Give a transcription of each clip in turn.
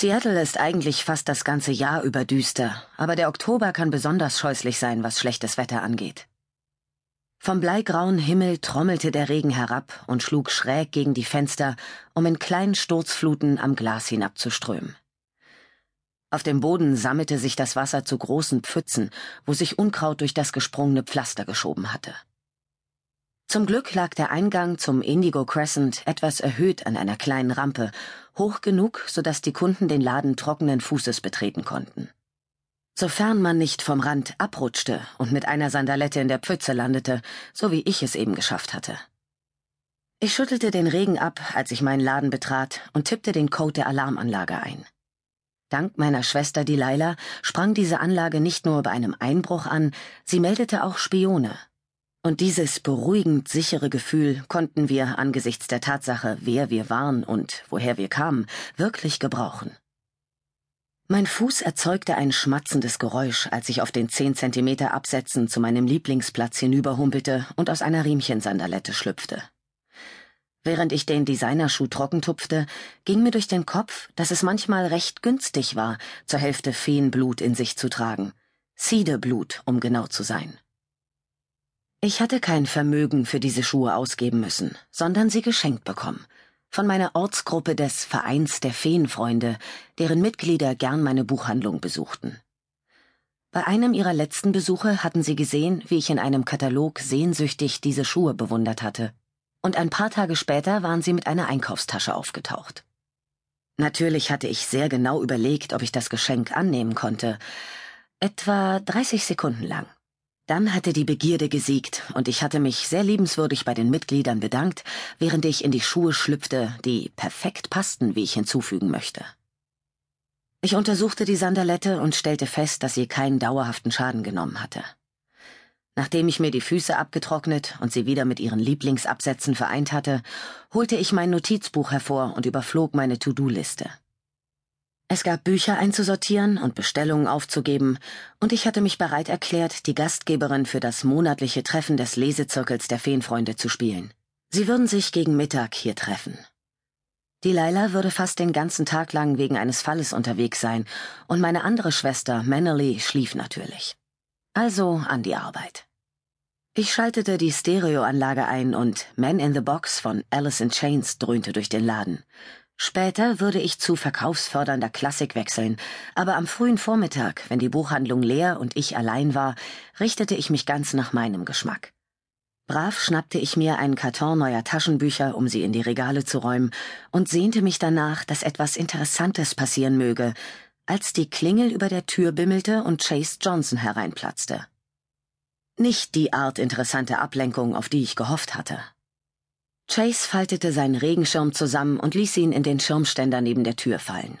Seattle ist eigentlich fast das ganze Jahr über düster, aber der Oktober kann besonders scheußlich sein, was schlechtes Wetter angeht. Vom bleigrauen Himmel trommelte der Regen herab und schlug schräg gegen die Fenster, um in kleinen Sturzfluten am Glas hinabzuströmen. Auf dem Boden sammelte sich das Wasser zu großen Pfützen, wo sich Unkraut durch das gesprungene Pflaster geschoben hatte. Zum Glück lag der Eingang zum Indigo Crescent etwas erhöht an einer kleinen Rampe, hoch genug, so dass die Kunden den Laden trockenen Fußes betreten konnten. Sofern man nicht vom Rand abrutschte und mit einer Sandalette in der Pfütze landete, so wie ich es eben geschafft hatte. Ich schüttelte den Regen ab, als ich meinen Laden betrat und tippte den Code der Alarmanlage ein. Dank meiner Schwester Delilah sprang diese Anlage nicht nur bei einem Einbruch an, sie meldete auch Spione, und dieses beruhigend sichere Gefühl konnten wir angesichts der Tatsache, wer wir waren und woher wir kamen, wirklich gebrauchen. Mein Fuß erzeugte ein schmatzendes Geräusch, als ich auf den zehn Zentimeter Absätzen zu meinem Lieblingsplatz hinüberhumpelte und aus einer Riemchensandalette schlüpfte. Während ich den Designerschuh trockentupfte, ging mir durch den Kopf, dass es manchmal recht günstig war, zur Hälfte Feenblut in sich zu tragen. Siedeblut, um genau zu sein. Ich hatte kein Vermögen für diese Schuhe ausgeben müssen, sondern sie geschenkt bekommen. Von meiner Ortsgruppe des Vereins der Feenfreunde, deren Mitglieder gern meine Buchhandlung besuchten. Bei einem ihrer letzten Besuche hatten sie gesehen, wie ich in einem Katalog sehnsüchtig diese Schuhe bewundert hatte. Und ein paar Tage später waren sie mit einer Einkaufstasche aufgetaucht. Natürlich hatte ich sehr genau überlegt, ob ich das Geschenk annehmen konnte. Etwa 30 Sekunden lang. Dann hatte die Begierde gesiegt, und ich hatte mich sehr liebenswürdig bei den Mitgliedern bedankt, während ich in die Schuhe schlüpfte, die perfekt passten, wie ich hinzufügen möchte. Ich untersuchte die Sandalette und stellte fest, dass sie keinen dauerhaften Schaden genommen hatte. Nachdem ich mir die Füße abgetrocknet und sie wieder mit ihren Lieblingsabsätzen vereint hatte, holte ich mein Notizbuch hervor und überflog meine To-Do-Liste. Es gab Bücher einzusortieren und Bestellungen aufzugeben, und ich hatte mich bereit erklärt, die Gastgeberin für das monatliche Treffen des Lesezirkels der Feenfreunde zu spielen. Sie würden sich gegen Mittag hier treffen. Die Leila würde fast den ganzen Tag lang wegen eines Falles unterwegs sein, und meine andere Schwester, Mannerly, schlief natürlich. Also an die Arbeit. Ich schaltete die Stereoanlage ein und Man in the Box von Alice in Chains dröhnte durch den Laden. Später würde ich zu verkaufsfördernder Klassik wechseln, aber am frühen Vormittag, wenn die Buchhandlung leer und ich allein war, richtete ich mich ganz nach meinem Geschmack. Brav schnappte ich mir einen Karton neuer Taschenbücher, um sie in die Regale zu räumen, und sehnte mich danach, dass etwas Interessantes passieren möge, als die Klingel über der Tür bimmelte und Chase Johnson hereinplatzte. Nicht die Art interessante Ablenkung, auf die ich gehofft hatte. Chase faltete seinen Regenschirm zusammen und ließ ihn in den Schirmständer neben der Tür fallen.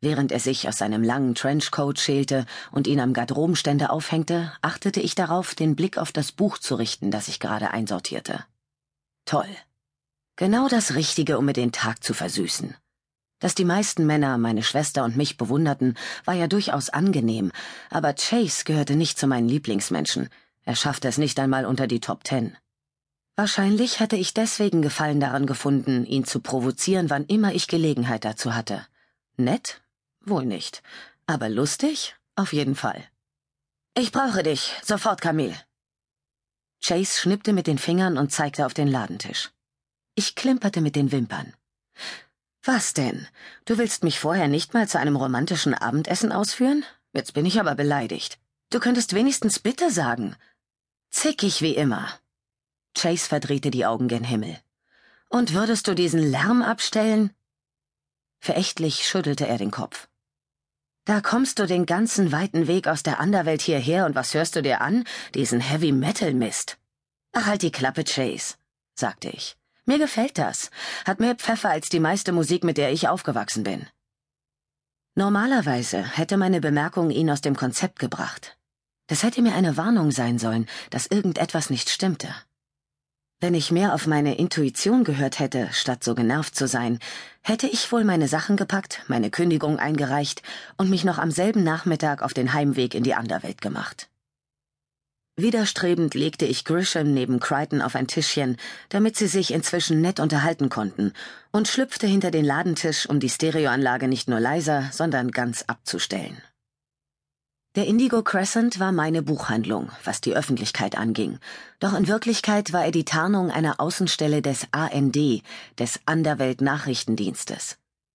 Während er sich aus seinem langen Trenchcoat schälte und ihn am Garderobenständer aufhängte, achtete ich darauf, den Blick auf das Buch zu richten, das ich gerade einsortierte. Toll. Genau das Richtige, um mir den Tag zu versüßen. Dass die meisten Männer meine Schwester und mich bewunderten, war ja durchaus angenehm, aber Chase gehörte nicht zu meinen Lieblingsmenschen. Er schaffte es nicht einmal unter die Top Ten. Wahrscheinlich hätte ich deswegen Gefallen daran gefunden, ihn zu provozieren, wann immer ich Gelegenheit dazu hatte. Nett? Wohl nicht. Aber lustig? Auf jeden Fall. Ich brauche dich. Sofort, Camille. Chase schnippte mit den Fingern und zeigte auf den Ladentisch. Ich klimperte mit den Wimpern. Was denn? Du willst mich vorher nicht mal zu einem romantischen Abendessen ausführen? Jetzt bin ich aber beleidigt. Du könntest wenigstens bitte sagen. Zickig wie immer. Chase verdrehte die Augen gen Himmel. Und würdest du diesen Lärm abstellen? Verächtlich schüttelte er den Kopf. Da kommst du den ganzen weiten Weg aus der Anderwelt hierher und was hörst du dir an? Diesen Heavy Metal Mist. Ach, halt die Klappe, Chase, sagte ich. Mir gefällt das. Hat mehr Pfeffer als die meiste Musik, mit der ich aufgewachsen bin. Normalerweise hätte meine Bemerkung ihn aus dem Konzept gebracht. Das hätte mir eine Warnung sein sollen, dass irgendetwas nicht stimmte. Wenn ich mehr auf meine Intuition gehört hätte, statt so genervt zu sein, hätte ich wohl meine Sachen gepackt, meine Kündigung eingereicht und mich noch am selben Nachmittag auf den Heimweg in die Anderwelt gemacht. Widerstrebend legte ich Grisham neben Crichton auf ein Tischchen, damit sie sich inzwischen nett unterhalten konnten, und schlüpfte hinter den Ladentisch, um die Stereoanlage nicht nur leiser, sondern ganz abzustellen. Der Indigo Crescent war meine Buchhandlung, was die Öffentlichkeit anging, doch in Wirklichkeit war er die Tarnung einer Außenstelle des AND, des Underwelt Nachrichtendienstes.